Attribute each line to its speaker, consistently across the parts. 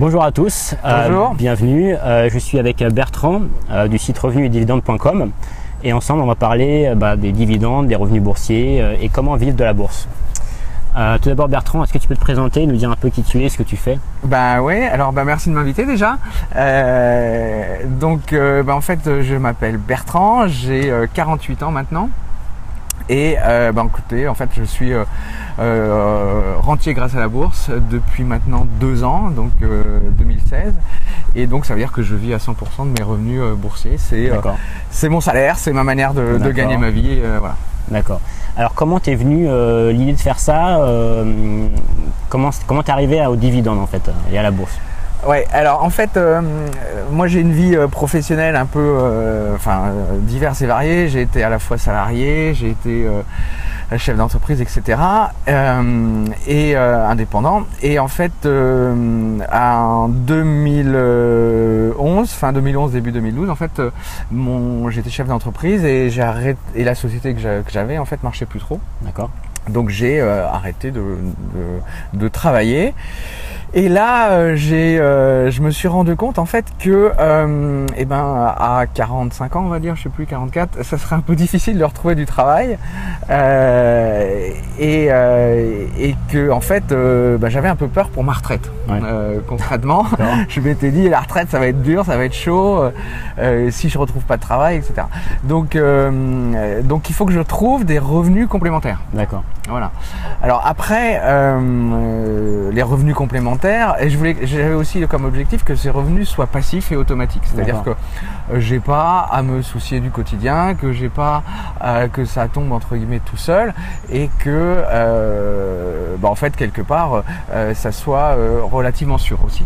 Speaker 1: Bonjour à tous,
Speaker 2: euh,
Speaker 1: bienvenue. Euh, je suis avec Bertrand euh, du site revenus-et-dividendes.com et ensemble on va parler bah, des dividendes, des revenus boursiers et comment vivre de la bourse. tout d'abord Bertrand, est-ce que tu peux te présenter, nous dire un peu qui tu es, ce que tu fais?
Speaker 2: Bah oui, alors bah, merci de m'inviter déjà. donc bah, en fait je m'appelle Bertrand, j'ai 48 ans maintenant. Et euh, bah, écoutez, en fait, je suis euh, euh, rentier grâce à la bourse depuis maintenant deux ans, donc 2016. Et donc, ça veut dire que je vis à 100% de mes revenus boursiers. C'est c'est mon salaire, c'est ma manière de, gagner ma vie. voilà.
Speaker 1: D'accord. Alors, comment t'es venu l'idée de faire ça Comment comment t'es arrivé au dividende en fait et à la bourse?
Speaker 2: Ouais, alors en fait, euh, moi j'ai une vie euh, professionnelle un peu, euh, enfin, diverse et variée. J'ai été à la fois salarié, j'ai été chef d'entreprise, etc. et indépendant. Et en fait, en 2011, fin 2011, début 2012, en fait, mon, j'étais chef d'entreprise et j'ai arrêté, et la société que j'avais en fait marchait plus trop.
Speaker 1: D'accord.
Speaker 2: Donc j'ai arrêté de, de, de travailler. Et là, euh, j'ai, euh, je me suis rendu compte en fait que, euh, eh ben, à 45 ans, on va dire, je sais plus 44, ça serait un peu difficile de retrouver du travail, et, et que en fait, ben, j'avais un peu peur pour ma retraite. concrètement, je m'étais dit la retraite, ça va être dur, ça va être chaud, si je retrouve pas de travail, etc. Donc, donc il faut que je trouve des revenus complémentaires.
Speaker 1: D'accord.
Speaker 2: Voilà. Alors après, les revenus complémentaires et je voulais, j'avais aussi comme objectif que ces revenus soient passifs et automatiques. C'est-à-dire que euh, j'ai pas à me soucier du quotidien, que j'ai pas euh, que ça tombe entre guillemets tout seul et que euh, bah, en fait quelque part ça soit relativement sûr aussi.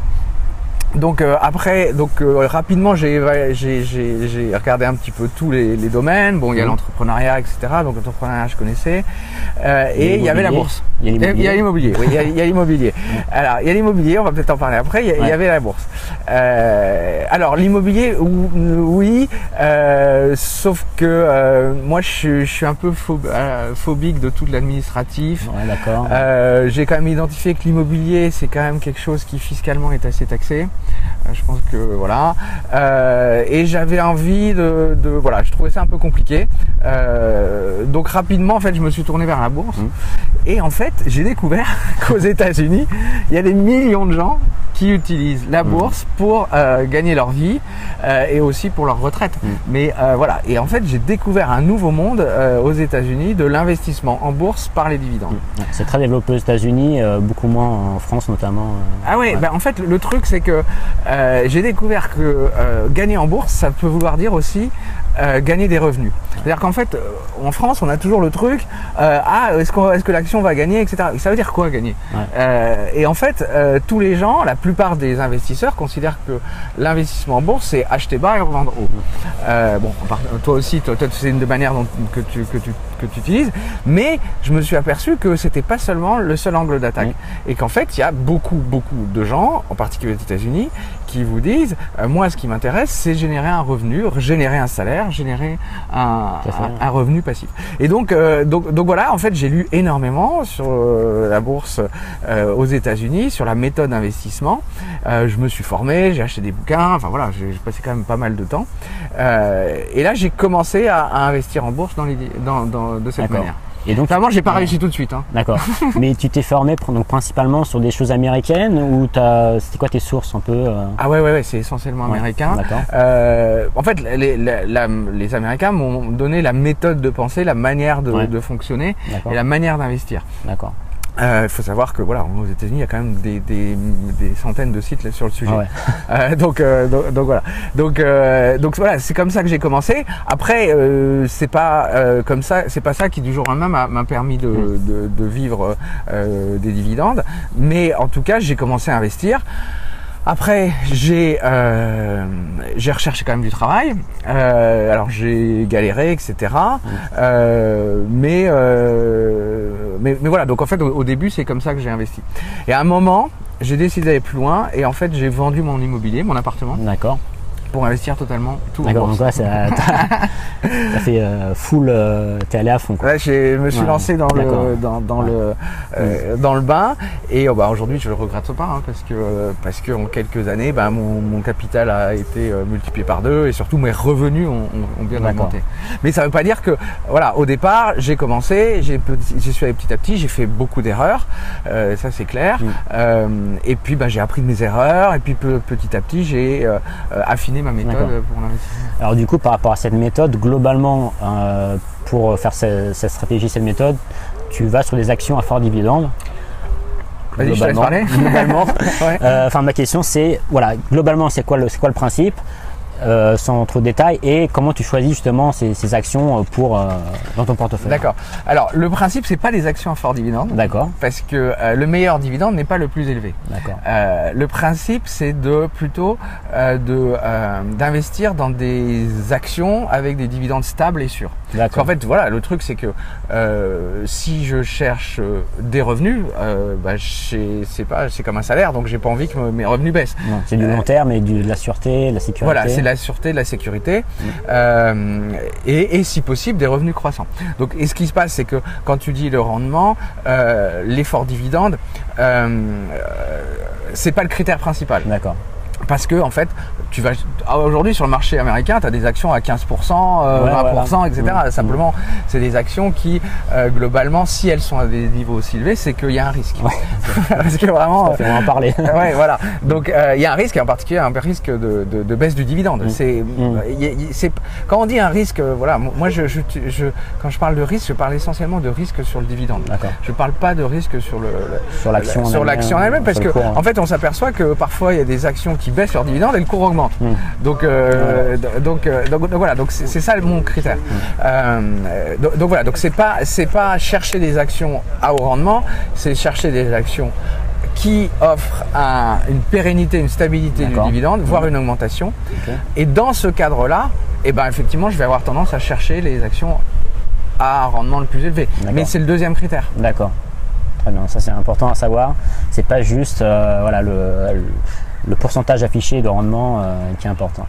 Speaker 2: Donc euh, après, donc euh, rapidement, j'ai regardé un petit peu tous les, domaines. Bon, il y a mhm. l'entrepreneuriat, etc. Donc l'entrepreneuriat, je connaissais. Euh, et il y avait la bourse.
Speaker 1: Il y a l'immobilier.
Speaker 2: Oui, il y a l'immobilier. alors, il y a l'immobilier. On va peut-être en parler après. Il y, avait la bourse. alors l'immobilier, oui. sauf que moi, je, suis un peu phobique de tout l'administratif.
Speaker 1: Ouais, d'accord.
Speaker 2: j'ai quand même identifié que l'immobilier, c'est quand même quelque chose qui fiscalement est assez taxé. Euh, je pense que voilà. Euh, et j'avais envie de, voilà, je trouvais ça un peu compliqué. Euh, donc rapidement, en fait, je me suis tourné vers la bourse. Mmh. Et en fait, j'ai découvert qu'aux États-Unis, il y a des millions de gens qui utilisent la mmh. bourse pour gagner leur vie et aussi pour leur retraite. Mmh. Mais voilà. Et en fait, j'ai découvert un nouveau monde aux États-Unis de l'investissement en bourse par les dividendes.
Speaker 1: C'est très développé aux États-Unis, beaucoup moins en France notamment.
Speaker 2: ah ouais, Ben, en fait, le truc c'est que euh, j'ai découvert que euh, gagner en bourse, ça peut vouloir dire aussi euh, gagner des revenus. C'est-à-dire qu'en fait, en France, on a toujours le truc, ah, est-ce, est que l'action va gagner, etc. ça veut dire quoi gagner? Et en fait, tous les gens, la plupart des investisseurs considèrent que l'investissement en bourse, c'est acheter bas et revendre haut. bon, toi aussi, toi, c'est une des manières dont, que, tu, que, tu, que tu utilises, mais je me suis aperçu que c'était pas seulement le seul angle d'attaque. Et qu'en fait, il y a beaucoup, beaucoup de gens, en particulier aux États-Unis, qui vous disent euh, moi ce qui m'intéresse c'est générer un revenu, générer un salaire, générer un, un, revenu passif. Et donc, euh, donc donc voilà en fait j'ai lu énormément sur euh, la bourse aux États-Unis, sur la méthode d'investissement. je me suis formé, j'ai acheté des bouquins, enfin voilà j'ai passé quand même pas mal de temps. et là j'ai commencé à, à, investir en bourse dans, les, dans, dans de cette manière. Et donc, j'ai pas réussi tout de suite. Hein.
Speaker 1: D'accord. Mais tu t'es formé donc principalement sur des choses américaines ou c'était quoi tes sources un peu euh?
Speaker 2: Ah ouais, ouais, ouais c'est essentiellement américain.
Speaker 1: D'accord.
Speaker 2: Euh, en fait, les, les Américains m'ont donné la méthode de penser, la manière de, de fonctionner et la manière d'investir.
Speaker 1: D'accord.
Speaker 2: Il euh, faut savoir que voilà, aux États-Unis, il y a quand même des, des, des centaines de sites sur le sujet. Ah euh, donc, euh, donc, voilà. Donc euh, donc voilà, c'est comme ça que j'ai commencé. Après, euh, c'est pas comme ça, c'est pas ça qui du jour au lendemain m'a permis de, hmm. de, de vivre des dividendes. Mais en tout cas, j'ai commencé à investir. Après, j'ai euh, j'ai recherché quand même du travail. Euh, alors j'ai galéré, etc. Mmh. Euh, mais, euh, mais mais voilà. Donc en fait, au, début, c'est comme ça que j'ai investi. Et à un moment, j'ai décidé d'aller plus loin. Et en fait, j'ai vendu mon immobilier, mon appartement.
Speaker 1: D'accord.
Speaker 2: Pour investir totalement tout.
Speaker 1: D'accord, donc ouais, ça- t'as fait euh, full, euh, t'es allé à fond. Quoi.
Speaker 2: Ouais, je me suis
Speaker 1: Ouais,
Speaker 2: lancé dans le dans, dans le euh, dans le bain et oh, bah, aujourd'hui je le regrette pas hein, parce que parce que en quelques années bah, mon, mon capital a été euh, multiplié par deux et surtout mes revenus ont, ont- ont bien
Speaker 1: D'accord.
Speaker 2: augmenté. Mais ça veut pas dire que voilà au départ j'ai commencé j'ai j'y suis allé petit à petit j'ai fait beaucoup d'erreurs ça c'est clair
Speaker 1: Mm.
Speaker 2: Et puis bah, j'ai appris de mes erreurs et puis pe- petit à petit j'ai affiné ma méthode pour l'investissement.
Speaker 1: Alors du coup, par rapport à cette méthode, globalement, euh, pour faire ce- cette stratégie, cette méthode, tu vas sur des actions à fort dividende.
Speaker 2: Vas-y, je te laisse parler.
Speaker 1: Globalement.
Speaker 2: Ouais.
Speaker 1: Euh, Enfin, ma question, c'est voilà, globalement, c'est quoi le, c'est quoi le principe, euh, sans trop de détails, et comment tu choisis justement ces, ces actions euh, pour euh, dans ton portefeuille.
Speaker 2: D'accord. Alors le principe c'est pas des actions à fort dividende.
Speaker 1: D'accord.
Speaker 2: parce que euh, le meilleur dividende n'est pas le plus élevé.
Speaker 1: D'accord.
Speaker 2: Euh, le principe, c'est de plutôt euh, de euh, d'investir dans des actions avec des dividendes stables et sûrs. Parce
Speaker 1: D'accord.
Speaker 2: qu'en fait, voilà, le truc, c'est que euh, si je cherche des revenus, euh, bah, c'est pas, c'est comme un salaire, donc j'ai pas envie que me- mes revenus baissent.
Speaker 1: C'est du long terme et du, de la sûreté, de la sécurité.
Speaker 2: Voilà, la sûreté, la sécurité, euh, et, et si possible des revenus croissants. Donc, et ce qui se passe, c'est que quand tu dis le rendement, euh, l'effort dividende, euh, euh, c'est pas le critère principal.
Speaker 1: D'accord.
Speaker 2: Parce que en fait, tu vas ah, aujourd'hui sur le marché américain, tu as des actions à 15%, euh,
Speaker 1: Ouais,
Speaker 2: 20%,
Speaker 1: voilà.
Speaker 2: etc.
Speaker 1: Mm.
Speaker 2: Simplement, c'est des actions qui, euh, globalement, si elles sont à des niveaux aussi élevés, c'est qu'il y a un risque. Parce que vraiment,
Speaker 1: On va en parler.
Speaker 2: ouais, voilà. Donc euh, il y a un risque, et en particulier un risque de, de- de baisse du dividende.
Speaker 1: Mm.
Speaker 2: C'est,
Speaker 1: Mm.
Speaker 2: quand on dit un risque, euh, voilà, moi je, je, je- quand je parle de risque, je parle essentiellement de risque sur le dividende. Je parle pas de risque sur le, le-
Speaker 1: Sur l'action
Speaker 2: sur
Speaker 1: elle-même,
Speaker 2: l'action elle-même parce
Speaker 1: sur
Speaker 2: que
Speaker 1: cours, hein.
Speaker 2: en fait on s'aperçoit que parfois il y a des actions qui baissent leur dividende et le cours augmente.
Speaker 1: Mm.
Speaker 2: Donc, euh, donc, euh, donc, donc voilà, donc c'est ça mon critère. Euh, donc, donc voilà, donc c'est pas c'est pas chercher des actions à haut rendement, c'est chercher des actions qui offrent un- une pérennité, une stabilité du dividende, voire une augmentation. Et dans ce cadre-là, eh ben effectivement, je vais avoir tendance à chercher les actions à rendement le plus élevé. Mais c'est le deuxième critère.
Speaker 1: D'accord. Très bien, ça c'est important à savoir. C'est pas juste euh, voilà, le, le, le pourcentage affiché de rendement euh, qui est important.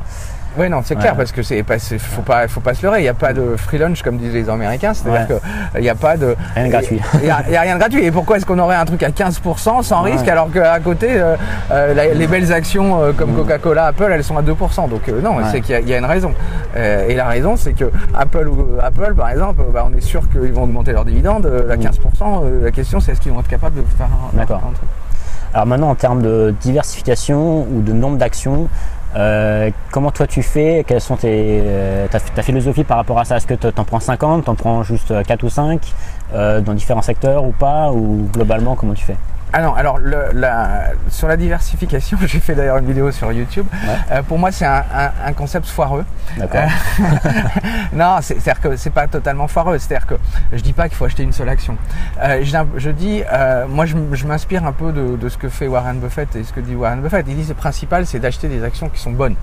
Speaker 2: Oui, non, c'est clair
Speaker 1: Ouais.
Speaker 2: parce que c'est pas, c'est- faut pas, faut pas se leurrer. Il n'y a pas de free lunch comme disent les Américains, c'est-à-dire
Speaker 1: Ouais.
Speaker 2: que il n'y a pas de
Speaker 1: Rien de gratuit.
Speaker 2: Il n'y a, rien de gratuit. Et pourquoi est-ce qu'on aurait un truc à 15% sans
Speaker 1: Ouais.
Speaker 2: risque alors qu'à côté euh, euh, la- les belles actions euh, comme Coca-Cola, Apple, elles sont à 2%. Donc euh, non,
Speaker 1: Mm.
Speaker 2: C'est qu'il y, a- il y a une raison. Et la raison, c'est que Apple, Apple, par exemple, bah, on est sûr qu'ils vont augmenter leurs dividendes à
Speaker 1: Mm.
Speaker 2: 15%. Euh, la question, c'est est-ce qu'ils vont être capables de faire un,
Speaker 1: D'accord.
Speaker 2: un truc?
Speaker 1: Alors maintenant, en termes de diversification ou de nombre d'actions, euh, comment toi tu fais? Quelles sont tes, euh, ta, ta philosophie par rapport à ça? Est-ce que tu en prends 50, tu en prends juste 4 ou 5 euh, dans différents secteurs ou pas Ou globalement, comment tu fais
Speaker 2: Ah non, alors le, la, sur la diversification, j'ai fait d'ailleurs une vidéo sur YouTube.
Speaker 1: Ouais.
Speaker 2: Euh, pour moi, c'est un, un- un concept foireux.
Speaker 1: D'accord.
Speaker 2: non, c'est- c'est-à-dire que c'est pas totalement foireux. C'est-à-dire que je dis pas qu'il faut acheter une seule action. Euh, je, je dis, euh, moi, je, m'inspire un peu de, de ce que fait Warren Buffett et ce que dit Warren Buffett. Il dit, le principal, c'est d'acheter des actions qui sont bonnes.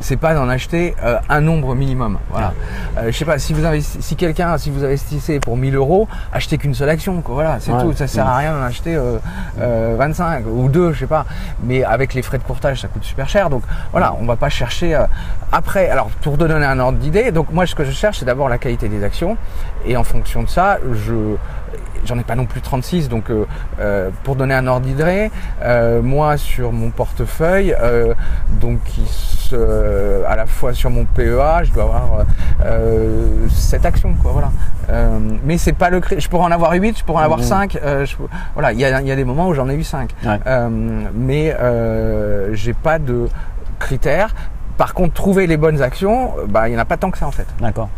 Speaker 2: C'est pas d'en acheter euh, un nombre minimum. Voilà. Euh, je sais pas si vous investi- si quelqu'un, si vous investissez pour 1000 euros, achetez qu'une seule action. Quoi. Voilà, c'est
Speaker 1: Ouais.
Speaker 2: tout. Ça sert à rien d'en acheter euh, euh, 25 ou 2 je sais pas. Mais avec les frais de courtage, ça coûte super cher. Donc voilà, on va pas chercher. après, alors pour te donner un ordre d'idée, donc moi ce que je cherche, c'est d'abord la qualité des actions, et en fonction de ça, je J'en ai pas non plus 36, donc euh, euh, pour donner un ordre d'idée, euh, moi sur mon portefeuille, euh, donc qui se- à la fois sur mon PEA, je dois avoir 7 actions, quoi, voilà. Mais c'est pas le je pourrais en avoir 8, je pourrais en avoir
Speaker 1: Mhm.
Speaker 2: 5, voilà, il y a, il y a des moments où j'en ai eu 5.
Speaker 1: Ouais.
Speaker 2: Mais j'ai pas de critères. Par contre, trouver les bonnes actions, bah, il n'y en a pas tant que ça en fait.
Speaker 1: D'accord.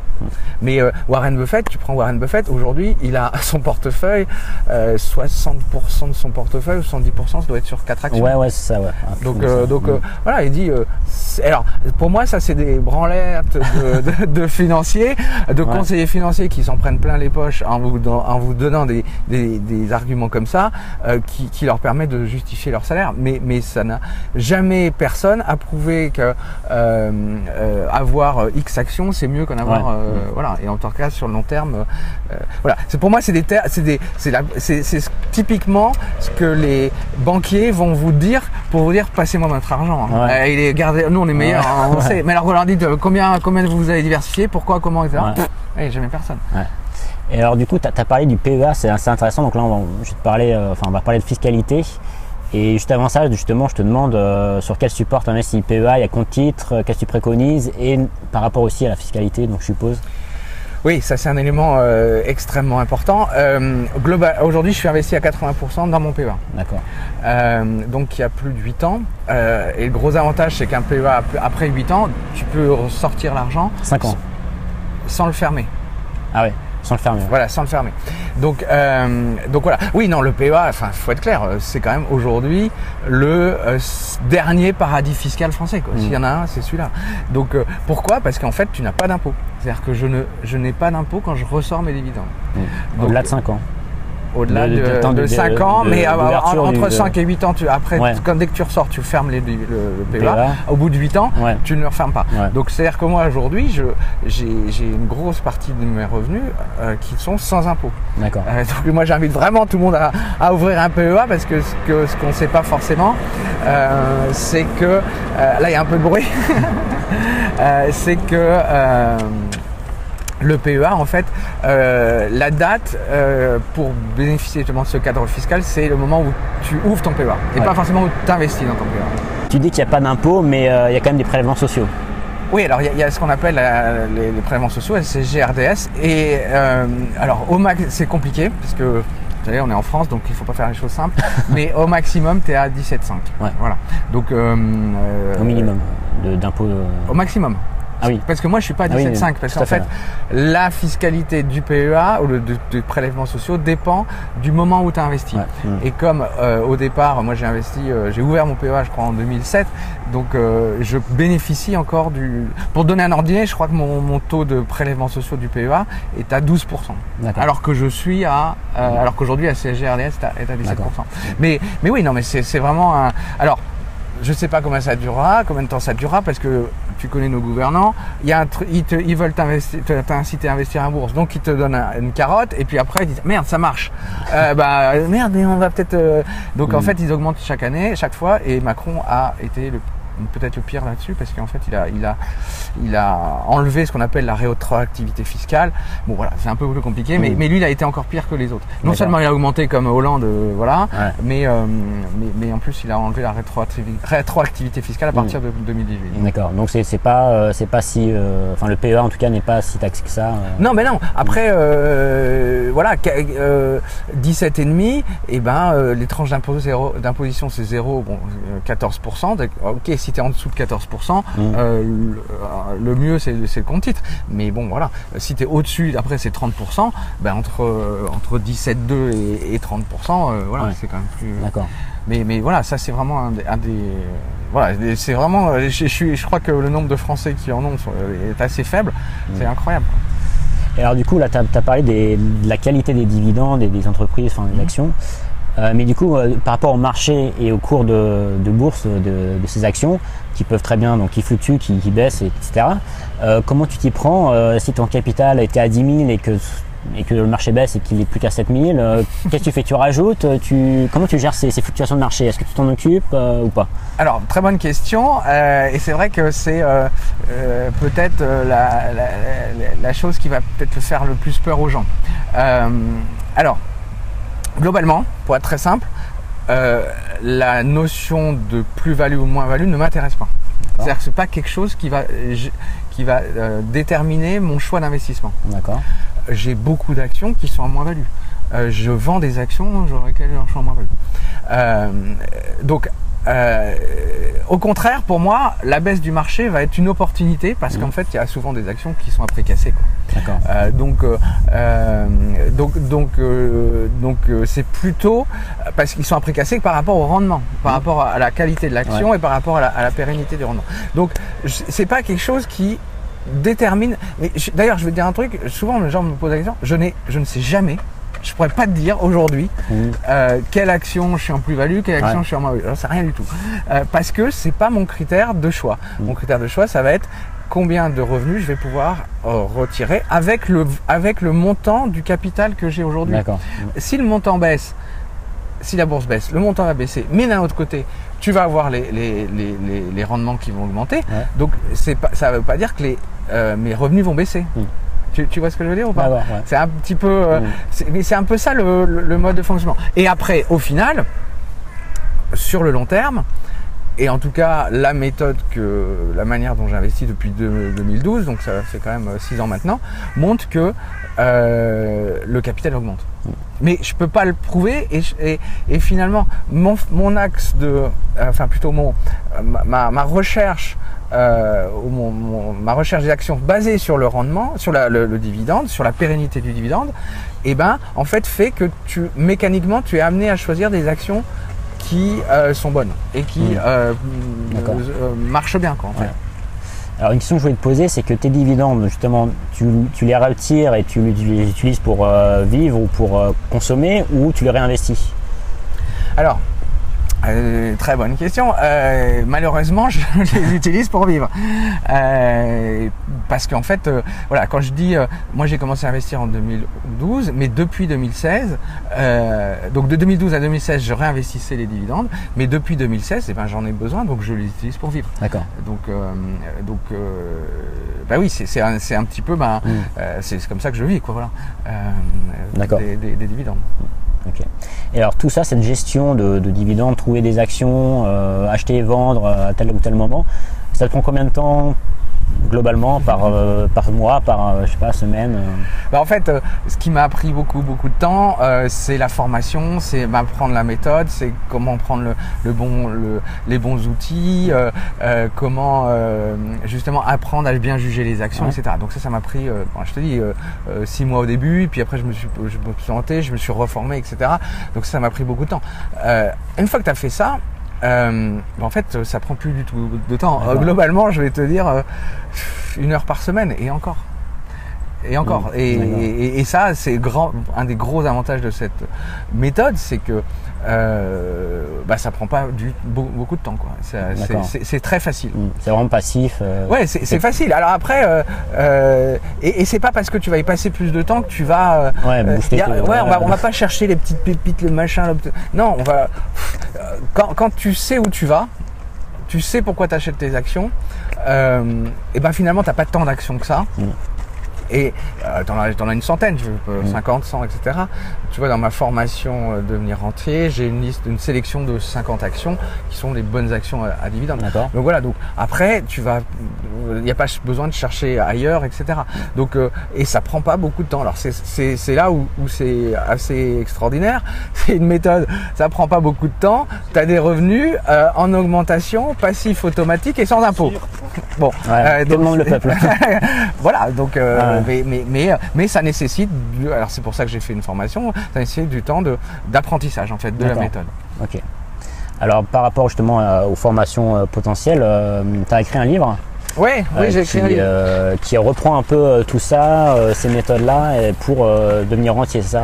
Speaker 2: Mais euh, Warren Buffett, tu prends Warren Buffett, aujourd'hui, il a son portefeuille, euh, 60% de son portefeuille, ou 70% ça doit être sur 4 actions.
Speaker 1: Ouais, ouais, c'est ça, ouais.
Speaker 2: Donc, euh, donc
Speaker 1: Mm.
Speaker 2: euh, voilà, il dit. euh, alors, pour moi, ça, c'est des branlettes de, de- de financiers, de
Speaker 1: Ouais.
Speaker 2: conseillers financiers qui s'en prennent plein les poches en vous, don- en vous donnant des, des- des arguments comme ça, euh, qui, qui leur permettent de justifier leur salaire. Mais, mais ça n'a jamais personne a prouvé que euh, euh, avoir euh, X actions, c'est mieux qu'en avoir.
Speaker 1: Ouais.
Speaker 2: Euh, Voilà. Et en tout cas, sur le long terme, euh, voilà. C'est pour moi, c'est des, des, c'est typiquement ce que les banquiers vont vous dire pour vous dire, passez-moi votre argent. hein.
Speaker 1: Ouais.
Speaker 2: Euh, il est gardé, nous on est meilleurs,
Speaker 1: Ouais.
Speaker 2: hein, on sait. Mais alors vous leur dites euh, combien, combien vous avez diversifié, pourquoi, comment, etc. Pff, eh, jamais personne.
Speaker 1: Et alors du coup, tu as, parlé du PEA, c'est assez intéressant. Donc là, on va, je vais te parler, euh, enfin, on va parler de fiscalité. Et juste avant ça, justement, je te demande euh, sur quel support tu investis PEA, il y a compte titre, euh, qu'est-ce que tu préconises, et par rapport aussi à la fiscalité, donc je suppose.
Speaker 2: Oui, ça c'est un élément euh, extrêmement important. Global, aujourd'hui, je suis investi à 80% dans mon PEA.
Speaker 1: D'accord.
Speaker 2: Donc il y a plus de 8 ans. Et le gros avantage, c'est qu'un PEA ap- après 8 ans, tu peux ressortir l'argent
Speaker 1: 5 ans.
Speaker 2: sans le fermer.
Speaker 1: Ah ouais, sans le fermer.
Speaker 2: Voilà, sans le fermer. Donc, euh, donc voilà. Oui, non, le PEA, enfin, faut être clair, euh, c'est quand même aujourd'hui le euh, dernier paradis fiscal français. quoi.
Speaker 1: Mm.
Speaker 2: S'il y en a un, c'est celui-là. Donc euh, pourquoi? Parce qu'en fait, tu n'as pas d'impôt. C'est-à-dire que je ne, je n'ai pas d'impôt quand je ressors mes dividendes. Donc,
Speaker 1: Au-delà de 5 ans.
Speaker 2: Au-delà
Speaker 1: de-
Speaker 2: de,
Speaker 1: de temps de-
Speaker 2: 5 ans, mais euh, entre
Speaker 1: du-
Speaker 2: 5 et 8 ans, tu, après,
Speaker 1: Ouais.
Speaker 2: quand, dès que tu ressors, tu fermes les, le, le PEA.
Speaker 1: PEA.
Speaker 2: Au bout de 8 ans,
Speaker 1: Ouais.
Speaker 2: tu ne le refermes pas.
Speaker 1: Ouais.
Speaker 2: Donc c'est-à-dire que moi aujourd'hui, j'ai une grosse partie de mes revenus euh, qui sont sans impôt.
Speaker 1: D'accord.
Speaker 2: Euh, donc moi j'invite vraiment tout le monde à, à ouvrir un PEA parce que ce que- ce qu'on ne sait pas forcément, euh, c'est que là il y a un peu de bruit, c'est que le PEA en fait, euh, la date euh, pour bénéficier justement de ce cadre fiscal, c'est le moment où tu ouvres ton PEA et
Speaker 1: Ouais.
Speaker 2: pas forcément où tu investis dans ton PEA.
Speaker 1: Tu dis qu'il n'y a pas d'impôt, mais euh, il y a quand même des prélèvements sociaux.
Speaker 2: Oui, alors il y a- il y, a ce qu'on appelle la- les, les prélèvements sociaux, c'est GRDS. Et alors au max, c'est compliqué parce que vous savez, on est en France, donc il faut pas faire les choses simples. mais au maximum, tu es à 17,5.
Speaker 1: Ouais.
Speaker 2: Voilà. Donc
Speaker 1: Au minimum de- d'impôt. euh,
Speaker 2: Au maximum.
Speaker 1: Ah oui.
Speaker 2: Parce que moi, je suis pas à
Speaker 1: Ah oui,
Speaker 2: 17,5 parce qu'en
Speaker 1: fait.
Speaker 2: fait, la fiscalité du PEA ou le, de, de prélèvements sociaux dépend du moment où tu as investi.
Speaker 1: Ouais. Mm.
Speaker 2: Et comme euh, au départ, moi j'ai investi, euh, j'ai ouvert mon PEA, je crois en 2007, donc euh, je bénéficie encore du. Pour donner un ordinaire, je crois que mon, mon taux de prélèvements sociaux du PEA est à 12%.
Speaker 1: D'accord.
Speaker 2: Alors que je suis à, euh, alors qu'aujourd'hui la CSG-RDS est à, est à 17%.
Speaker 1: D'accord.
Speaker 2: Mais, mais oui, non, mais c'est c'est vraiment un. Alors, je sais pas combien ça durera, combien de temps ça durera, parce que tu connais nos gouvernants. Il y a un ils, te- ils veulent t'inciter à investir en bourse, donc ils te donnent un- une carotte, et puis après ils disent merde, ça marche. Euh, bah merde, mais on va peut-être. euh, Donc en
Speaker 1: Mm.
Speaker 2: fait, ils augmentent chaque année, chaque fois, et Macron a été le peut-être le pire là-dessus parce qu'en fait il a, il, a, il a enlevé ce qu'on appelle la rétroactivité fiscale. Bon voilà, c'est un peu plus compliqué, mais,
Speaker 1: Mm.
Speaker 2: mais lui il a été encore pire que les autres. Non seulement il a augmenté comme Hollande, euh, voilà,
Speaker 1: Ouais.
Speaker 2: mais, euh, mais, mais en plus il a enlevé la rétroactivité, fiscale à partir de 2018.
Speaker 1: D'accord. Donc c'est pas euh, c'est pas si euh, enfin le PEA en tout cas n'est pas si taxé que ça.
Speaker 2: Non, mais non. Après, voilà, qu- euh, 17 et et ben les tranches d'imposition c'est 0, bon, euh, 14%. Donc, Ok, si tu es en dessous de 14%,
Speaker 1: Mm.
Speaker 2: euh, le, le mieux c'est le compte titre. Mais bon, voilà, si tu es au-dessus, après c'est 30%, ben entre euh, entre 17,2 et, et 30%, euh, voilà,
Speaker 1: Ouais.
Speaker 2: c'est quand même plus.
Speaker 1: D'accord.
Speaker 2: Mais, mais voilà, ça c'est vraiment un des, un des- voilà, c'est vraiment. Je, je, suis- je crois que le nombre de Français qui en ont est assez faible. C'est incroyable.
Speaker 1: Et alors du coup là tu as, parlé des- de la qualité des dividendes et des entreprises, enfin des
Speaker 2: Mhm.
Speaker 1: actions. Euh, mais du coup, euh, par rapport au marché et au cours de, de bourse de, de ces actions, qui peuvent très bien, donc qui fluctuent, qui, qui baissent, etc. euh, comment tu t'y prends euh, si ton capital était à 10 000 et que, et que le marché baisse et qu'il est plus qu'à 7 000 euh, Qu'est-ce que tu fais? Tu rajoutes tu, Comment tu gères ces, ces fluctuations de marché? Est-ce que tu t'en occupes euh, ou pas?
Speaker 2: Alors, très bonne question. euh, et c'est vrai que c'est euh, euh, peut-être euh, la, la- la- la chose qui va peut-être faire le plus peur aux gens. Euh, alors, globalement, pour être très simple, euh, la notion de plus-value ou moins-value ne m'intéresse pas. C'est-à-dire que c'est pas quelque chose qui va, qui va euh, déterminer mon choix d'investissement.
Speaker 1: D'accord.
Speaker 2: J'ai beaucoup d'actions qui sont en moins-value. Euh, je vends des actions sur lesquelles je suis en moins-value. Donc, au contraire, pour moi, la baisse du marché va être une opportunité parce qu'en fait, il y a souvent des actions qui sont à prix cassé. quoi. Euh, donc, euh, euh, donc, donc, donc, euh, c'est plutôt parce qu'ils sont cassé que par rapport au rendement, par rapport à la qualité de l'action et par rapport à la, à la pérennité du rendement. Donc, c'est pas quelque chose qui détermine. D'ailleurs, je vais te dire un truc. Souvent, les gens me posent la question. Je n'ai, je ne sais jamais. Je pourrais pas te dire aujourd'hui euh, quelle action je suis en plus-value, quelle action
Speaker 1: Ouais.
Speaker 2: je suis en moins-value. J'en sais rien du tout. Euh, parce que c'est pas mon critère de choix. Mon critère de choix, ça va être combien de revenus je vais pouvoir euh, retirer avec le, avec le montant du capital que j'ai aujourd'hui. Si le montant baisse, si la bourse baisse, le montant va baisser, mais d'un autre côté, tu vas avoir les, les, les, les, rendements qui vont augmenter.
Speaker 1: Ouais.
Speaker 2: Donc c'est pas, ça ne veut pas dire que les, euh, mes revenus vont baisser.
Speaker 1: Mm.
Speaker 2: Tu, tu vois ce que je veux dire ou pas
Speaker 1: Ouais, ouais.
Speaker 2: C'est un petit peu, euh,
Speaker 1: Mm.
Speaker 2: c'est- mais c'est un peu ça le, le- le mode de fonctionnement. Et après, au final, sur le long terme, et en tout cas la méthode que la manière dont j'investis depuis deux- 2012, donc ça fait quand même 6 ans maintenant, montre que euh, le capital augmente. Mais je peux pas le prouver et, je- et, et finalement mon, mon axe de, euh, enfin plutôt mon euh, ma- recherche euh, ou mon, mon- ma recherche des actions basée sur le rendement, sur la- le, le dividende, sur la pérennité du dividende, et ben en fait fait que tu mécaniquement tu es amené à choisir des actions qui euh, sont bonnes et qui
Speaker 1: Mm.
Speaker 2: euh, euh, marchent bien quoi en fait.
Speaker 1: Ouais. Alors une question que je voulais te poser, c'est que tes dividendes, justement, tu, tu les retires et tu les utilises pour vivre ou pour consommer ou tu les réinvestis?
Speaker 2: Alors, euh, très bonne question. Euh, malheureusement, je les utilise pour vivre. Euh, parce qu'en fait, euh, voilà, quand je dis, euh, moi j'ai commencé à investir en 2012, mais depuis 2016, euh, donc de 2012 à 2016, je réinvestissais les dividendes, mais depuis 2016, eh ben, j'en ai besoin, donc je les utilise pour vivre.
Speaker 1: D'accord.
Speaker 2: Donc, euh, donc, euh, bah oui, c'est un, c'est un petit peu, ben,
Speaker 1: Mm.
Speaker 2: euh, c'est comme ça que je vis, quoi, voilà. Euh,
Speaker 1: D'accord.
Speaker 2: Des, des- des dividendes.
Speaker 1: Et alors tout ça, cette gestion de, de dividendes, trouver des actions, euh, acheter et vendre euh, à tel ou tel moment, ça te prend combien de temps globalement par, euh, par mois, par euh, je sais pas, semaine euh
Speaker 2: Bah, en fait, euh, ce qui m'a pris beaucoup beaucoup de temps, euh, c'est la formation, c'est m'apprendre la méthode, c'est comment prendre le, le bon, le- les bons outils, euh, euh, comment euh, justement apprendre à bien juger les actions,
Speaker 1: Ouais.
Speaker 2: etc. Donc ça, ça m'a pris, euh, bon, je te dis, six mois au début, puis après je me suis, je me suis présenté, je me suis reformé, etc. Donc ça, m'a pris beaucoup de temps. Euh, une fois que tu as fait ça, euh, bah, en fait, ça prend plus du tout de temps. Euh,
Speaker 1: D'accord.
Speaker 2: globalement, je vais te dire euh, une heure par semaine et encore. Et encore.
Speaker 1: Mmh,
Speaker 2: Et, et- et ça, c'est grand, un des gros avantages de cette méthode, c'est que euh, bah, ça prend pas du, beaucoup de temps. quoi. C'est- très facile.
Speaker 1: Hmm, C'est vraiment passif. euh,
Speaker 2: Ouais, c'est facile. Alors après, euh, euh, et, et c'est pas parce que tu vas y passer plus de temps que tu vas. euh,
Speaker 1: Ouais,
Speaker 2: y a- ouais, on va,
Speaker 1: ouais.
Speaker 2: on va pas chercher les petites pépites, le machin. le Non, on va. Quand, quand tu sais où tu vas, tu sais pourquoi tu achètes tes actions, euh, et ben finalement, t'as pas tant d'actions que ça.
Speaker 1: Mm.
Speaker 2: Et euh, t'en as, une centaine, je veux,
Speaker 1: Mm.
Speaker 2: 50, 100, etc. Tu vois, dans ma formation euh, devenir rentier, j'ai une liste, une sélection de 50 actions qui sont les bonnes actions à, à dividendes.
Speaker 1: D'accord.
Speaker 2: Donc voilà, donc après, tu vas, il n'y a pas besoin de chercher ailleurs, etc. Donc, euh, et ça prend pas beaucoup de temps. Alors c'est- c'est c'est là où, où c'est assez extraordinaire. C'est une méthode, ça prend pas beaucoup de temps. Tu as des revenus euh, en augmentation, passif automatique et sans impôt. Bon,
Speaker 1: Ouais, que demande le peuple
Speaker 2: voilà, donc, euh,
Speaker 1: Ah ouais.
Speaker 2: mais, mais, mais, mais ça nécessite, alors c'est pour ça que j'ai fait une formation, ça nécessite du temps de- d'apprentissage en fait de la méthode.
Speaker 1: Ok. Alors par rapport justement euh, aux formations euh, potentielles, tu as écrit un livre?
Speaker 2: Ouais, oui,
Speaker 1: euh,
Speaker 2: j'ai écrit un livre.
Speaker 1: euh, qui reprend un peu euh, tout ça, ces méthodes-là, pour devenir rentier, ça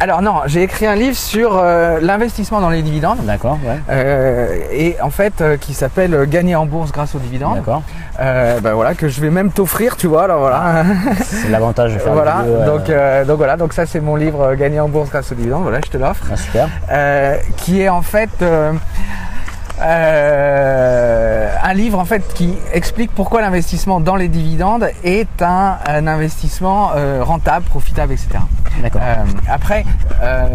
Speaker 2: Alors non, j'ai écrit un livre sur l'investissement dans les dividendes.
Speaker 1: D'accord, ouais.
Speaker 2: Et en fait qui s'appelle Gagner en bourse grâce aux dividendes.
Speaker 1: D'accord.
Speaker 2: Ben voilà que je vais même t'offrir, tu vois. Alors voilà,
Speaker 1: C'est l'avantage de faire
Speaker 2: voilà.
Speaker 1: vidéo,
Speaker 2: Donc donc voilà, donc ça c'est mon livre Gagner en bourse grâce aux dividendes. Voilà, je te l'offre.
Speaker 1: ah, super.
Speaker 2: Qui est en fait euh, un livre en fait qui explique pourquoi l'investissement dans les dividendes est un, un investissement euh, rentable, profitable, etc.
Speaker 1: D'accord.
Speaker 2: Euh, après, euh,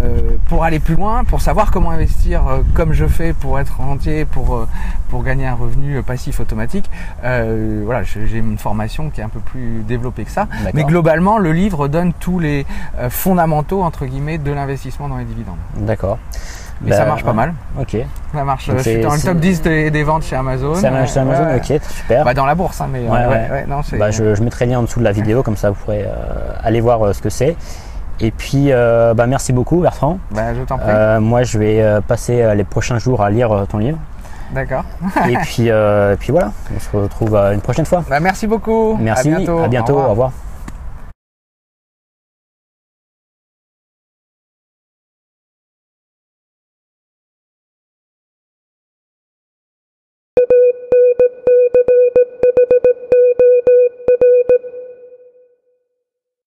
Speaker 2: pour aller plus loin, pour savoir comment investir euh, comme je fais pour être rentier, pour, euh, pour gagner un revenu passif automatique, euh, voilà, j'ai une formation qui est un peu plus développée que ça. Mais globalement, le livre donne tous les euh, fondamentaux entre guillemets de l'investissement dans les dividendes.
Speaker 1: D'accord.
Speaker 2: Et
Speaker 1: Bah,
Speaker 2: ça marche pas
Speaker 1: ouais.
Speaker 2: mal.
Speaker 1: Ok.
Speaker 2: Ça marche.
Speaker 1: Donc
Speaker 2: Je suis
Speaker 1: c'est-
Speaker 2: dans le
Speaker 1: c'est-
Speaker 2: top 10 des, des ventes chez Amazon.
Speaker 1: Ça marche sur
Speaker 2: Ouais,
Speaker 1: Amazon,
Speaker 2: ouais.
Speaker 1: ok, super.
Speaker 2: Bah, dans la bourse, hein, mais
Speaker 1: Ouais,
Speaker 2: euh,
Speaker 1: ouais.
Speaker 2: non, c'est.
Speaker 1: Bah, je, je mettrai le lien en dessous de la vidéo, comme ça vous pourrez euh, aller voir euh, ce que c'est. Et puis, bah, merci beaucoup Bertrand.
Speaker 2: Bah, je t'en prie.
Speaker 1: Moi, je vais passer les prochains jours à lire ton livre.
Speaker 2: D'accord.
Speaker 1: et puis, euh, puis voilà, on se retrouve une prochaine fois.
Speaker 2: Bah, merci beaucoup.
Speaker 1: Merci,
Speaker 2: À bientôt.
Speaker 1: à bientôt,
Speaker 2: Au revoir.
Speaker 1: Au revoir.